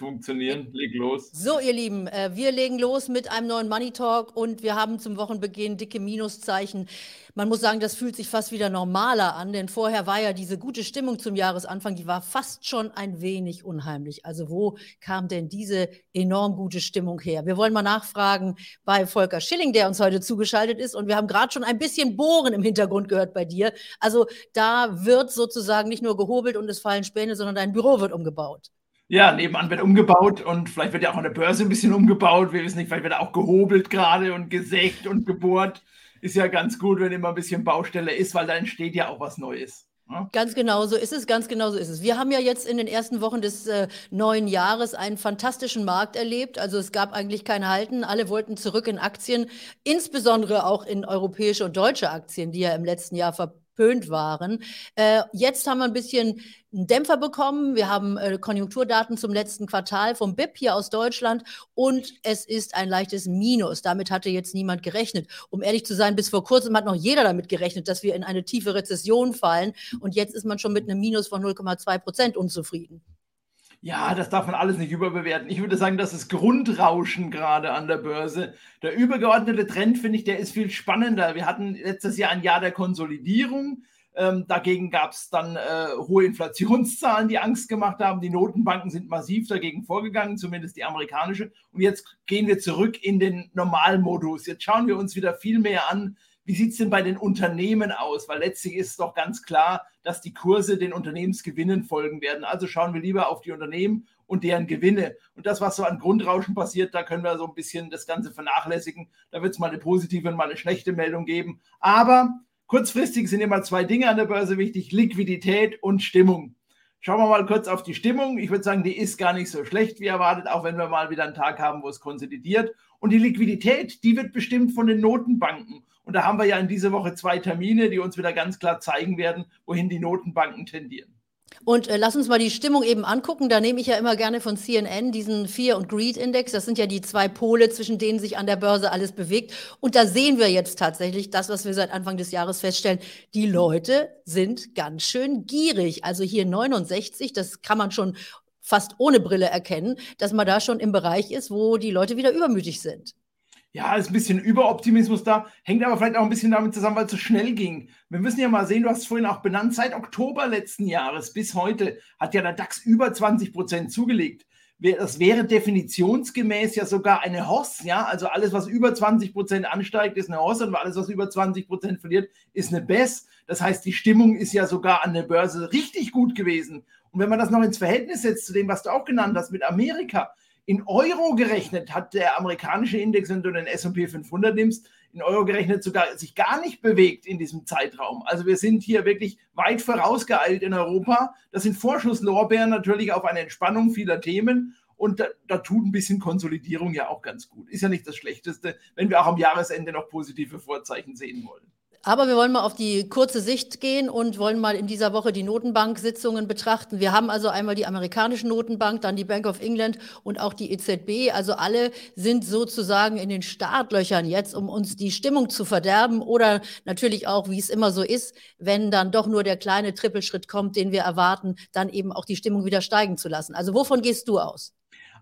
funktionieren. Leg los. So, ihr Lieben, äh, wir legen los mit einem neuen Money Talk und wir haben zum Wochenbeginn dicke Minuszeichen. Man muss sagen, das fühlt sich fast wieder normaler an, denn vorher war ja diese gute Stimmung zum Jahresanfang, die war fast schon ein wenig unheimlich. Also wo kam denn diese enorm gute Stimmung her? Wir wollen mal nachfragen bei Volker Schilling, der uns heute zugeschaltet ist und wir haben gerade schon ein bisschen Bohren im Hintergrund gehört bei dir. Also da wird sozusagen nicht nur gehobelt und es fallen Späne, sondern dein Büro wird umgebaut. Ja, nebenan wird umgebaut und vielleicht wird ja auch an der Börse ein bisschen umgebaut. Wir wissen nicht, vielleicht wird auch gehobelt gerade und gesägt und gebohrt ist ja ganz gut, wenn immer ein bisschen Baustelle ist, weil da entsteht ja auch was Neues. Ne? Ganz genau so ist es, ganz genau so ist es. Wir haben ja jetzt in den ersten Wochen des äh, neuen Jahres einen fantastischen Markt erlebt. Also es gab eigentlich kein Halten. Alle wollten zurück in Aktien, insbesondere auch in europäische und deutsche Aktien, die ja im letzten Jahr ver verpönt waren. Äh, jetzt haben wir ein bisschen einen Dämpfer bekommen. Wir haben äh, Konjunkturdaten zum letzten Quartal vom BIP hier aus Deutschland und es ist ein leichtes Minus. Damit hatte jetzt niemand gerechnet. Um ehrlich zu sein, bis vor kurzem hat noch jeder damit gerechnet, dass wir in eine tiefe Rezession fallen und jetzt ist man schon mit einem Minus von 0,2 Prozent unzufrieden. Ja, das darf man alles nicht überbewerten. Ich würde sagen, das ist Grundrauschen gerade an der Börse. Der übergeordnete Trend, finde ich, der ist viel spannender. Wir hatten letztes Jahr ein Jahr der Konsolidierung. Ähm, dagegen gab es dann äh, hohe Inflationszahlen, die Angst gemacht haben. Die Notenbanken sind massiv dagegen vorgegangen, zumindest die amerikanische. Und jetzt gehen wir zurück in den Normalmodus. Jetzt schauen wir uns wieder viel mehr an, wie sieht es denn bei den Unternehmen aus? Weil letztlich ist doch ganz klar, dass die Kurse den Unternehmensgewinnen folgen werden. Also schauen wir lieber auf die Unternehmen und deren Gewinne. Und das, was so an Grundrauschen passiert, da können wir so ein bisschen das Ganze vernachlässigen. Da wird es mal eine positive und mal eine schlechte Meldung geben. Aber kurzfristig sind immer zwei Dinge an der Börse wichtig: Liquidität und Stimmung. Schauen wir mal kurz auf die Stimmung. Ich würde sagen, die ist gar nicht so schlecht wie erwartet, auch wenn wir mal wieder einen Tag haben, wo es konsolidiert. Und die Liquidität, die wird bestimmt von den Notenbanken. Und da haben wir ja in dieser Woche zwei Termine, die uns wieder ganz klar zeigen werden, wohin die Notenbanken tendieren. Und äh, lass uns mal die Stimmung eben angucken. Da nehme ich ja immer gerne von CNN diesen Fear- und Greed-Index. Das sind ja die zwei Pole, zwischen denen sich an der Börse alles bewegt. Und da sehen wir jetzt tatsächlich das, was wir seit Anfang des Jahres feststellen. Die Leute sind ganz schön gierig. Also hier 69, das kann man schon fast ohne Brille erkennen, dass man da schon im Bereich ist, wo die Leute wieder übermütig sind. Ja, ist ein bisschen Überoptimismus da, hängt aber vielleicht auch ein bisschen damit zusammen, weil es so schnell ging. Wir müssen ja mal sehen, du hast es vorhin auch benannt, seit Oktober letzten Jahres bis heute hat ja der DAX über 20 Prozent zugelegt. Das wäre definitionsgemäß ja sogar eine Hoss, ja, also alles, was über 20 Prozent ansteigt, ist eine Hoss und alles, was über 20 Prozent verliert, ist eine Bess. Das heißt, die Stimmung ist ja sogar an der Börse richtig gut gewesen. Und wenn man das noch ins Verhältnis setzt zu dem, was du auch genannt hast mit Amerika, in Euro gerechnet hat der amerikanische Index, wenn du den S&P 500 nimmst, in Euro gerechnet sogar sich gar nicht bewegt in diesem Zeitraum. Also wir sind hier wirklich weit vorausgeeilt in Europa. Das sind Vorschusslorbeeren natürlich auf eine Entspannung vieler Themen. Und da, da, tut ein bisschen Konsolidierung ja auch ganz gut. Ist ja nicht das Schlechteste, wenn wir auch am Jahresende noch positive Vorzeichen sehen wollen. Aber wir wollen mal auf die kurze Sicht gehen und wollen mal in dieser Woche die Notenbank-Sitzungen betrachten. Wir haben also einmal die amerikanische Notenbank, dann die Bank of England und auch die EZB. Also alle sind sozusagen in den Startlöchern jetzt, um uns die Stimmung zu verderben oder natürlich auch, wie es immer so ist, wenn dann doch nur der kleine Trippelschritt kommt, den wir erwarten, dann eben auch die Stimmung wieder steigen zu lassen. Also wovon gehst du aus?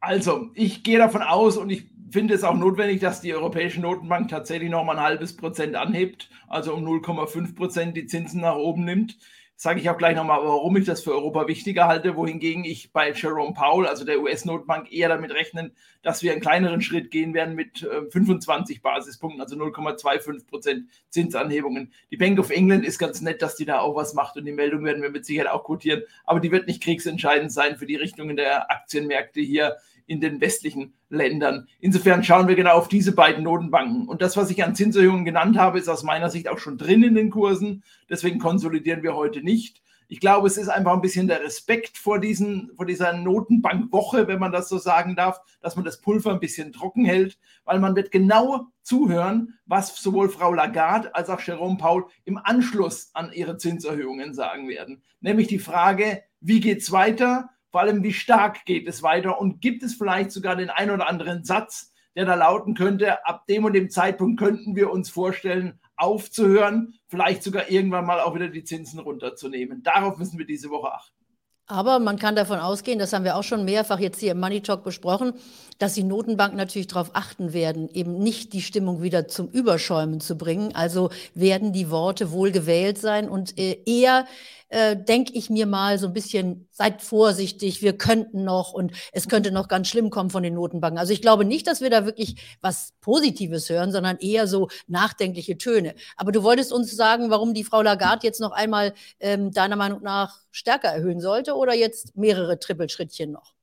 Also, ich gehe davon aus und ich finde es auch notwendig, dass die Europäische Notenbank tatsächlich noch mal ein halbes Prozent anhebt, also um 0,5 Prozent die Zinsen nach oben nimmt. Sage ich auch gleich nochmal, warum ich das für Europa wichtiger halte, wohingegen ich bei Jerome Powell, also der US-Notbank, eher damit rechnen, dass wir einen kleineren Schritt gehen werden mit 25 äh, Basispunkten, also 0,25 Prozent Zinsanhebungen. Die Bank of England ist ganz nett, dass die da auch was macht und die Meldung werden wir mit Sicherheit auch quotieren, aber die wird nicht kriegsentscheidend sein für die Richtungen der Aktienmärkte hier in den westlichen Ländern. Insofern schauen wir genau auf diese beiden Notenbanken. Und das, was ich an Zinserhöhungen genannt habe, ist aus meiner Sicht auch schon drin in den Kursen. Deswegen konsolidieren wir heute nicht. Ich glaube, es ist einfach ein bisschen der Respekt vor, diesen, vor dieser Notenbankwoche, wenn man das so sagen darf, dass man das Pulver ein bisschen trocken hält, weil man wird genau zuhören, was sowohl Frau Lagarde als auch Jerome Paul im Anschluss an ihre Zinserhöhungen sagen werden. Nämlich die Frage, wie geht es weiter? Vor allem, wie stark geht es weiter und gibt es vielleicht sogar den ein oder anderen Satz, der da lauten könnte, ab dem und dem Zeitpunkt könnten wir uns vorstellen, aufzuhören, vielleicht sogar irgendwann mal auch wieder die Zinsen runterzunehmen. Darauf müssen wir diese Woche achten. Aber man kann davon ausgehen, das haben wir auch schon mehrfach jetzt hier im Money Talk besprochen, dass die Notenbanken natürlich darauf achten werden, eben nicht die Stimmung wieder zum Überschäumen zu bringen. Also werden die Worte wohl gewählt sein und äh, eher äh, denke ich mir mal so ein bisschen, seid vorsichtig, wir könnten noch und es könnte noch ganz schlimm kommen von den Notenbanken. Also ich glaube nicht, dass wir da wirklich was Positives hören, sondern eher so nachdenkliche Töne. Aber du wolltest uns sagen, warum die Frau Lagarde jetzt noch einmal ähm, deiner Meinung nach stärker erhöhen sollte oder jetzt mehrere Trippelschrittchen noch?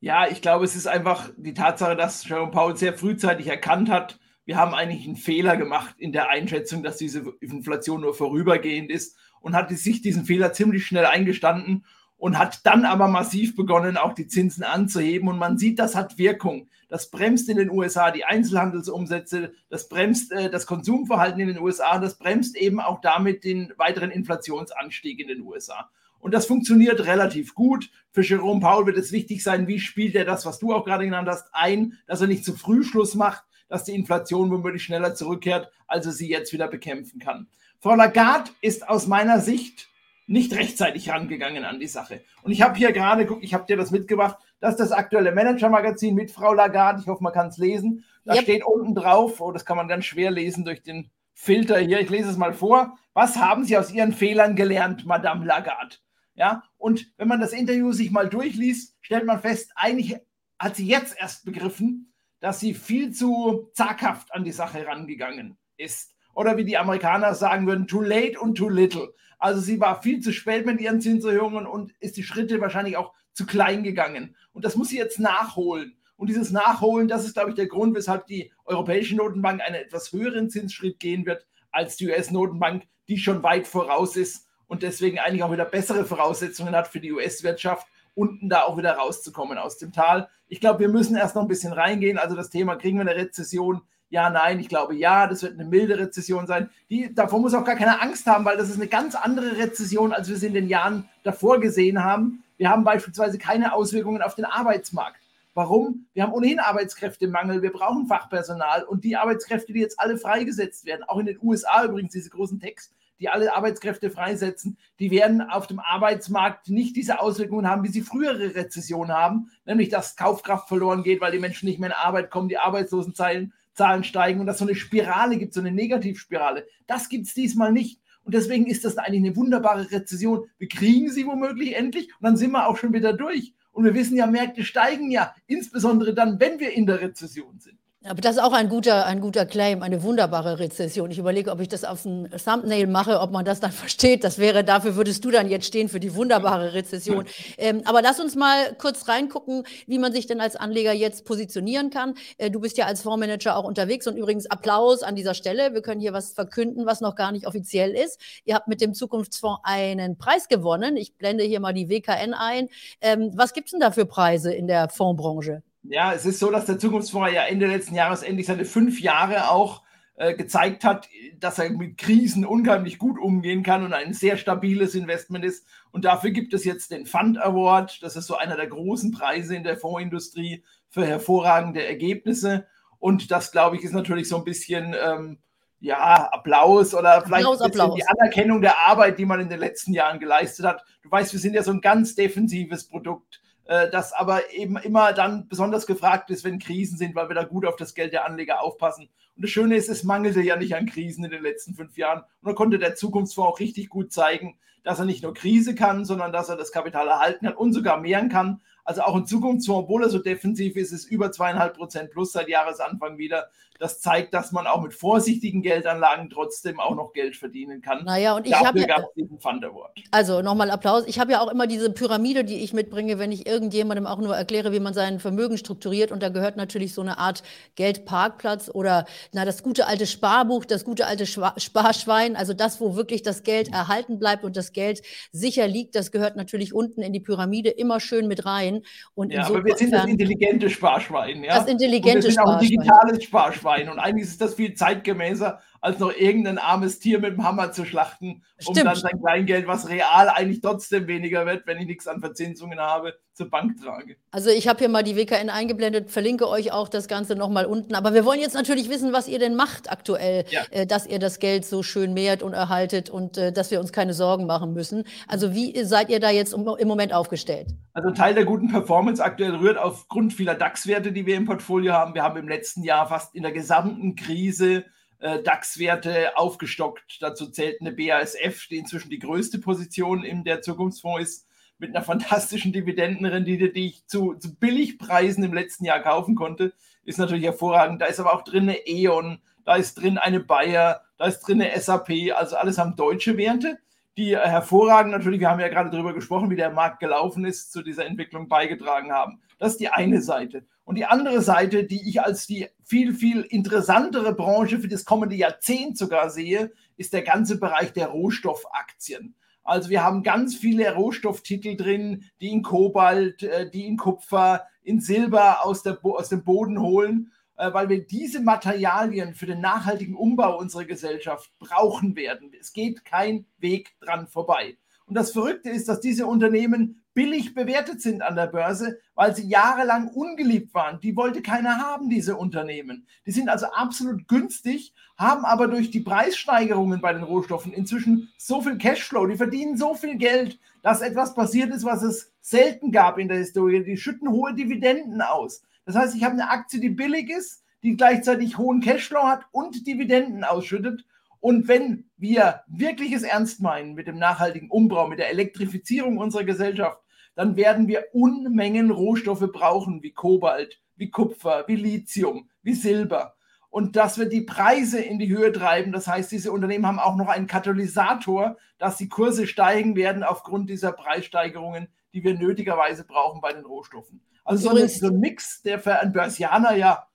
Ja, ich glaube, es ist einfach die Tatsache, dass Jerome Powell sehr frühzeitig erkannt hat, wir haben eigentlich einen Fehler gemacht in der Einschätzung, dass diese Inflation nur vorübergehend ist und hat sich diesen Fehler ziemlich schnell eingestanden und hat dann aber massiv begonnen, auch die Zinsen anzuheben. Und man sieht, das hat Wirkung. Das bremst in den USA die Einzelhandelsumsätze, das bremst äh, das Konsumverhalten in den USA, das bremst eben auch damit den weiteren Inflationsanstieg in den USA. Und das funktioniert relativ gut. Für Jerome Paul wird es wichtig sein, wie spielt er das, was du auch gerade genannt hast, ein, dass er nicht zu früh Schluss macht, dass die Inflation womöglich schneller zurückkehrt, als er sie jetzt wieder bekämpfen kann. Frau Lagarde ist aus meiner Sicht nicht rechtzeitig rangegangen an die Sache. Und ich habe hier gerade, guck, ich habe dir das mitgebracht, das ist das aktuelle Manager-Magazin mit Frau Lagarde. Ich hoffe, man kann es lesen. Da yep. steht unten drauf, oh, das kann man ganz schwer lesen durch den Filter hier. Ich lese es mal vor. Was haben Sie aus Ihren Fehlern gelernt, Madame Lagarde? Ja, und wenn man das Interview sich mal durchliest, stellt man fest, eigentlich hat sie jetzt erst begriffen, dass sie viel zu zaghaft an die Sache rangegangen ist oder wie die Amerikaner sagen würden, too late und too little. Also sie war viel zu spät mit ihren Zinserhöhungen und ist die Schritte wahrscheinlich auch zu klein gegangen. Und das muss sie jetzt nachholen. Und dieses Nachholen, das ist, glaube ich, der Grund, weshalb die Europäische Notenbank einen etwas höheren Zinsschritt gehen wird als die US-Notenbank, die schon weit voraus ist und deswegen eigentlich auch wieder bessere Voraussetzungen hat für die US-Wirtschaft, unten da auch wieder rauszukommen aus dem Tal. Ich glaube, wir müssen erst noch ein bisschen reingehen. Also das Thema, kriegen wir eine Rezession? Ja, nein, ich glaube ja, das wird eine milde Rezession sein. Die, davor muss auch gar keine Angst haben, weil das ist eine ganz andere Rezession, als wir sie in den Jahren davor gesehen haben. Wir haben beispielsweise keine Auswirkungen auf den Arbeitsmarkt. Warum? Wir haben ohnehin Arbeitskräftemangel, wir brauchen Fachpersonal und die Arbeitskräfte, die jetzt alle freigesetzt werden, auch in den USA übrigens, diese großen Techs, die alle Arbeitskräfte freisetzen, die werden auf dem Arbeitsmarkt nicht diese Auswirkungen haben, wie sie frühere Rezessionen haben, nämlich dass Kaufkraft verloren geht, weil die Menschen nicht mehr in Arbeit kommen, die Arbeitslosenzahlen Zahlen steigen und dass so eine Spirale gibt, so eine Negativspirale. Das gibt es diesmal nicht. Und deswegen ist das eigentlich eine wunderbare Rezession. Wir kriegen sie womöglich endlich und dann sind wir auch schon wieder durch. Und wir wissen ja, Märkte steigen ja, insbesondere dann, wenn wir in der Rezession sind. Aber das ist auch ein guter, ein guter Claim, eine wunderbare Rezession. Ich überlege, ob ich das auf ein Thumbnail mache, ob man das dann versteht. Das wäre, dafür würdest du dann jetzt stehen für die wunderbare Rezession. Ähm, aber lass uns mal kurz reingucken, wie man sich denn als Anleger jetzt positionieren kann. Äh, du bist ja als Fondsmanager auch unterwegs und übrigens Applaus an dieser Stelle. Wir können hier was verkünden, was noch gar nicht offiziell ist. Ihr habt mit dem Zukunftsfonds einen Preis gewonnen. Ich blende hier mal die WKN ein. Ähm, was gibt es denn da für Preise in der Fondsbranche? Ja, es ist so, dass der Zukunftsfonds ja Ende letzten Jahres endlich seine fünf Jahre auch äh, gezeigt hat, dass er mit Krisen unheimlich gut umgehen kann und ein sehr stabiles Investment ist. Und dafür gibt es jetzt den Fund Award. Das ist so einer der großen Preise in der Fondsindustrie für hervorragende Ergebnisse. Und das, glaube ich, ist natürlich so ein bisschen ähm, ja, Applaus oder vielleicht Applaus, Applaus. die Anerkennung der Arbeit, die man in den letzten Jahren geleistet hat. Du weißt, wir sind ja so ein ganz defensives Produkt äh, das aber eben immer dann besonders gefragt ist, wenn Krisen sind, weil wir da gut auf das Geld der Anleger aufpassen. Und das Schöne ist, es mangelte ja nicht an Krisen in den letzten fünf Jahren. Und da konnte der Zukunftsfonds auch richtig gut zeigen, dass er nicht nur Krise kann, sondern dass er das Kapital erhalten kann und sogar mehren kann. Also auch in Zukunftsfonds, obwohl er so defensiv ist, ist über zweieinhalb Prozent plus seit Jahresanfang wieder. Das zeigt, dass man auch mit vorsichtigen Geldanlagen trotzdem auch noch Geld verdienen kann. Naja, und ich habe ja, diesen Fund Award. Also nochmal Applaus. Ich habe ja auch immer diese Pyramide, die ich mitbringe, wenn ich irgendjemandem auch nur erkläre, wie man sein Vermögen strukturiert. Und da gehört natürlich so eine Art Geldparkplatz oder na, das gute alte Sparbuch, das gute alte Schwa Sparschwein, also das, wo wirklich das Geld erhalten bleibt und das Geld sicher liegt, das gehört natürlich unten in die Pyramide immer schön mit rein. Und ja, aber wir sind das intelligente Sparschwein. Ja? Das intelligente und wir sind Sparschwein. auch ein digitales Sparschwein. Und eigentlich ist das viel zeitgemäßer als noch irgendein armes Tier mit dem Hammer zu schlachten, um Stimmt. dann sein Kleingeld, was real eigentlich trotzdem weniger wird, wenn ich nichts an Verzinsungen habe, zur Bank trage. Also ich habe hier mal die WKN eingeblendet, verlinke euch auch das Ganze nochmal unten. Aber wir wollen jetzt natürlich wissen, was ihr denn macht aktuell, ja. äh, dass ihr das Geld so schön mehrt und erhaltet und äh, dass wir uns keine Sorgen machen müssen. Also wie seid ihr da jetzt im Moment aufgestellt? Also Teil der guten Performance aktuell rührt aufgrund vieler DAX-Werte, die wir im Portfolio haben. Wir haben im letzten Jahr fast in der gesamten Krise DAX-Werte aufgestockt. Dazu zählt eine BASF, die inzwischen die größte Position in der Zukunftsfonds ist, mit einer fantastischen Dividendenrendite, die ich zu, zu Billigpreisen im letzten Jahr kaufen konnte. Ist natürlich hervorragend. Da ist aber auch drin eine E.ON, da ist drin eine Bayer, da ist drin eine SAP, also alles haben deutsche Werte, die äh, hervorragend natürlich, wir haben ja gerade darüber gesprochen, wie der Markt gelaufen ist, zu dieser Entwicklung beigetragen haben. Das ist die eine Seite. Und die andere Seite, die ich als die viel, viel interessantere Branche für das kommende Jahrzehnt sogar sehe, ist der ganze Bereich der Rohstoffaktien. Also wir haben ganz viele Rohstofftitel drin, die in Kobalt, äh, die in Kupfer, in Silber aus, der, aus dem Boden holen, äh, weil wir diese Materialien für den nachhaltigen Umbau unserer Gesellschaft brauchen werden. Es geht kein Weg dran vorbei. Und das Verrückte ist, dass diese Unternehmen billig bewertet sind an der Börse, weil sie jahrelang ungeliebt waren. Die wollte keiner haben, diese Unternehmen. Die sind also absolut günstig, haben aber durch die Preissteigerungen bei den Rohstoffen inzwischen so viel Cashflow, die verdienen so viel Geld, dass etwas passiert ist, was es selten gab in der Historie. Die schütten hohe Dividenden aus. Das heißt, ich habe eine Aktie, die billig ist, die gleichzeitig hohen Cashflow hat und Dividenden ausschüttet. Und wenn wir wirkliches Ernst meinen mit dem nachhaltigen Umbau, mit der Elektrifizierung unserer Gesellschaft, dann werden wir Unmengen Rohstoffe brauchen, wie Kobalt, wie Kupfer, wie Lithium, wie Silber. Und das wird die Preise in die Höhe treiben. Das heißt, diese Unternehmen haben auch noch einen Katalysator, dass die Kurse steigen werden aufgrund dieser Preissteigerungen, die wir nötigerweise brauchen bei den Rohstoffen. Also so, so ein Mix, der für einen Börsianer ja,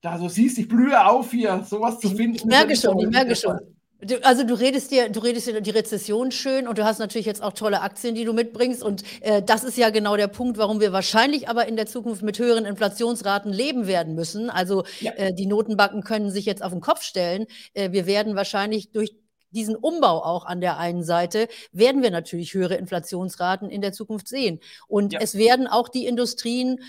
da so siehst, ich blühe auf hier, sowas zu finden. Ich merke schon, ich merke schon. Du, also du redest dir, du redest dir die Rezession schön und du hast natürlich jetzt auch tolle Aktien, die du mitbringst. Und äh, das ist ja genau der Punkt, warum wir wahrscheinlich aber in der Zukunft mit höheren Inflationsraten leben werden müssen. Also ja. äh, die Notenbanken können sich jetzt auf den Kopf stellen. Äh, wir werden wahrscheinlich durch diesen Umbau auch an der einen Seite, werden wir natürlich höhere Inflationsraten in der Zukunft sehen. Und ja. es werden auch die Industrien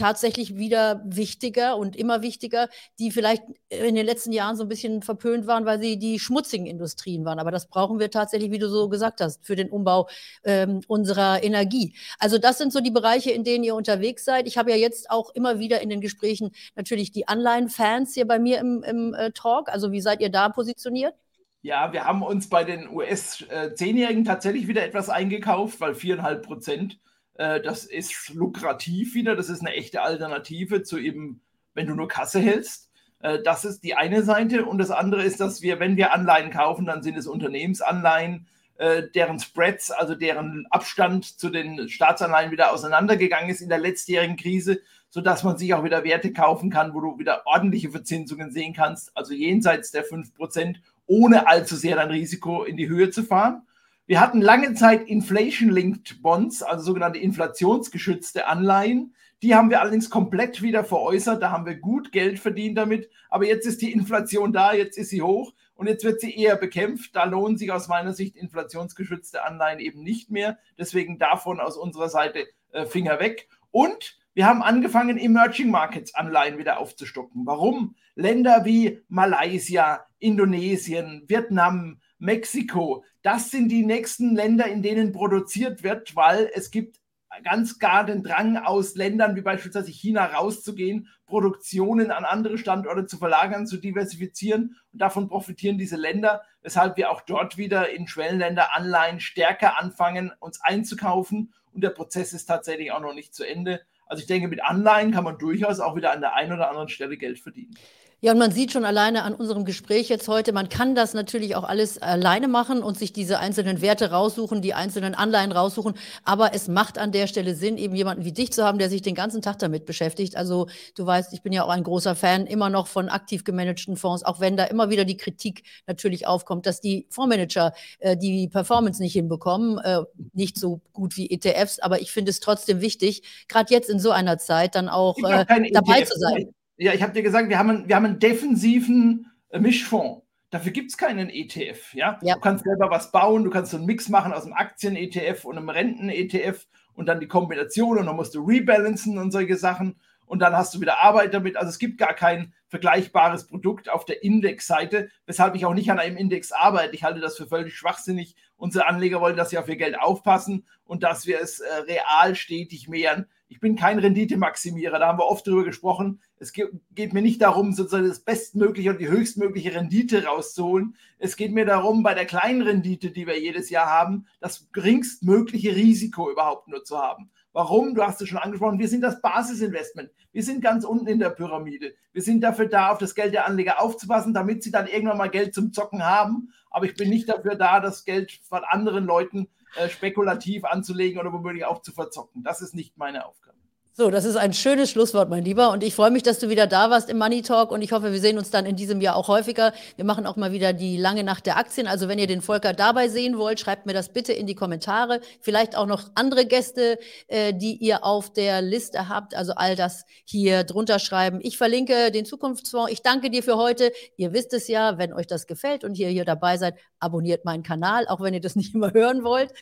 tatsächlich wieder wichtiger und immer wichtiger, die vielleicht in den letzten Jahren so ein bisschen verpönt waren, weil sie die schmutzigen Industrien waren. Aber das brauchen wir tatsächlich, wie du so gesagt hast, für den Umbau ähm, unserer Energie. Also das sind so die Bereiche, in denen ihr unterwegs seid. Ich habe ja jetzt auch immer wieder in den Gesprächen natürlich die Anleihen-Fans hier bei mir im, im äh, Talk. Also wie seid ihr da positioniert? Ja, wir haben uns bei den US-Zehnjährigen äh, tatsächlich wieder etwas eingekauft, weil viereinhalb Prozent äh, das ist lukrativ wieder. Das ist eine echte Alternative zu eben, wenn du nur Kasse hältst. Äh, das ist die eine Seite. Und das andere ist, dass wir, wenn wir Anleihen kaufen, dann sind es Unternehmensanleihen, äh, deren Spreads, also deren Abstand zu den Staatsanleihen wieder auseinandergegangen ist in der letztjährigen Krise, sodass man sich auch wieder Werte kaufen kann, wo du wieder ordentliche Verzinsungen sehen kannst, also jenseits der 5%, ohne allzu sehr dein Risiko in die Höhe zu fahren. Wir hatten lange Zeit Inflation-Linked Bonds, also sogenannte inflationsgeschützte Anleihen. Die haben wir allerdings komplett wieder veräußert. Da haben wir gut Geld verdient damit. Aber jetzt ist die Inflation da, jetzt ist sie hoch und jetzt wird sie eher bekämpft. Da lohnen sich aus meiner Sicht inflationsgeschützte Anleihen eben nicht mehr. Deswegen davon aus unserer Seite äh, Finger weg. Und wir haben angefangen, Emerging Markets Anleihen wieder aufzustocken. Warum? Länder wie Malaysia, Indonesien, Vietnam, Mexiko, das sind die nächsten Länder, in denen produziert wird, weil es gibt ganz klar den Drang aus Ländern wie beispielsweise China rauszugehen, Produktionen an andere Standorte zu verlagern, zu diversifizieren. Und davon profitieren diese Länder, weshalb wir auch dort wieder in Schwellenländer Anleihen stärker anfangen, uns einzukaufen. Und der Prozess ist tatsächlich auch noch nicht zu Ende. Also ich denke, mit Anleihen kann man durchaus auch wieder an der einen oder anderen Stelle Geld verdienen. Ja, und man sieht schon alleine an unserem Gespräch jetzt heute, man kann das natürlich auch alles alleine machen und sich diese einzelnen Werte raussuchen, die einzelnen Anleihen raussuchen. Aber es macht an der Stelle Sinn, eben jemanden wie dich zu haben, der sich den ganzen Tag damit beschäftigt. Also du weißt, ich bin ja auch ein großer Fan immer noch von aktiv gemanagten Fonds, auch wenn da immer wieder die Kritik natürlich aufkommt, dass die Fondsmanager äh, die Performance nicht hinbekommen, äh, nicht so gut wie ETFs. Aber ich finde es trotzdem wichtig, gerade jetzt in so einer Zeit dann auch äh, dabei ETF. zu sein. Ja, ich habe dir gesagt, wir haben, einen, wir haben einen defensiven äh, Mischfonds. Dafür gibt es keinen ETF. Ja? ja? Du kannst selber was bauen, du kannst so einen Mix machen aus einem Aktien-ETF und einem Renten-ETF und dann die Kombination und dann musst du rebalancen und solche Sachen und dann hast du wieder Arbeit damit. Also es gibt gar kein vergleichbares Produkt auf der Indexseite, weshalb ich auch nicht an einem Index arbeite. Ich halte das für völlig schwachsinnig. Unsere Anleger wollen, dass sie auf ihr Geld aufpassen und dass wir es äh, real stetig mehren. Ich bin kein Renditemaximierer, da haben wir oft drüber gesprochen. Es geht, mir nicht darum, sozusagen das bestmögliche und die höchstmögliche Rendite rauszuholen. Es geht mir darum, bei der kleinen Rendite, die wir jedes Jahr haben, das geringstmögliche Risiko überhaupt nur zu haben. Warum? Du hast es schon angesprochen, wir sind das Basisinvestment. Wir sind ganz unten in der Pyramide. Wir sind dafür da, auf das Geld der Anleger aufzupassen, damit sie dann irgendwann mal Geld zum Zocken haben. Aber ich bin nicht dafür da, das Geld von anderen Leuten äh, spekulativ anzulegen oder womöglich auch zu verzocken. Das ist nicht meine Aufgabe. So, das ist ein schönes Schlusswort, mein Lieber. Und ich freue mich, dass du wieder da warst im Money Talk. Und ich hoffe, wir sehen uns dann in diesem Jahr auch häufiger. Wir machen auch mal wieder die lange Nacht der Aktien. Also, wenn ihr den Volker dabei sehen wollt, schreibt mir das bitte in die Kommentare. Vielleicht auch noch andere Gäste, äh, die ihr auf der Liste habt. Also, all das hier drunter schreiben. Ich verlinke den Zukunftsfonds. Ich danke dir für heute. Ihr wisst es ja, wenn euch das gefällt und ihr hier dabei seid, abonniert meinen Kanal, auch wenn ihr das nicht immer hören wollt.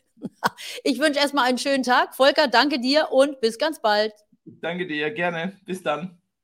Ich wünsche erstmal einen schönen Tag. Volker, danke dir und bis ganz bald. Danke dir, gerne. Bis dann.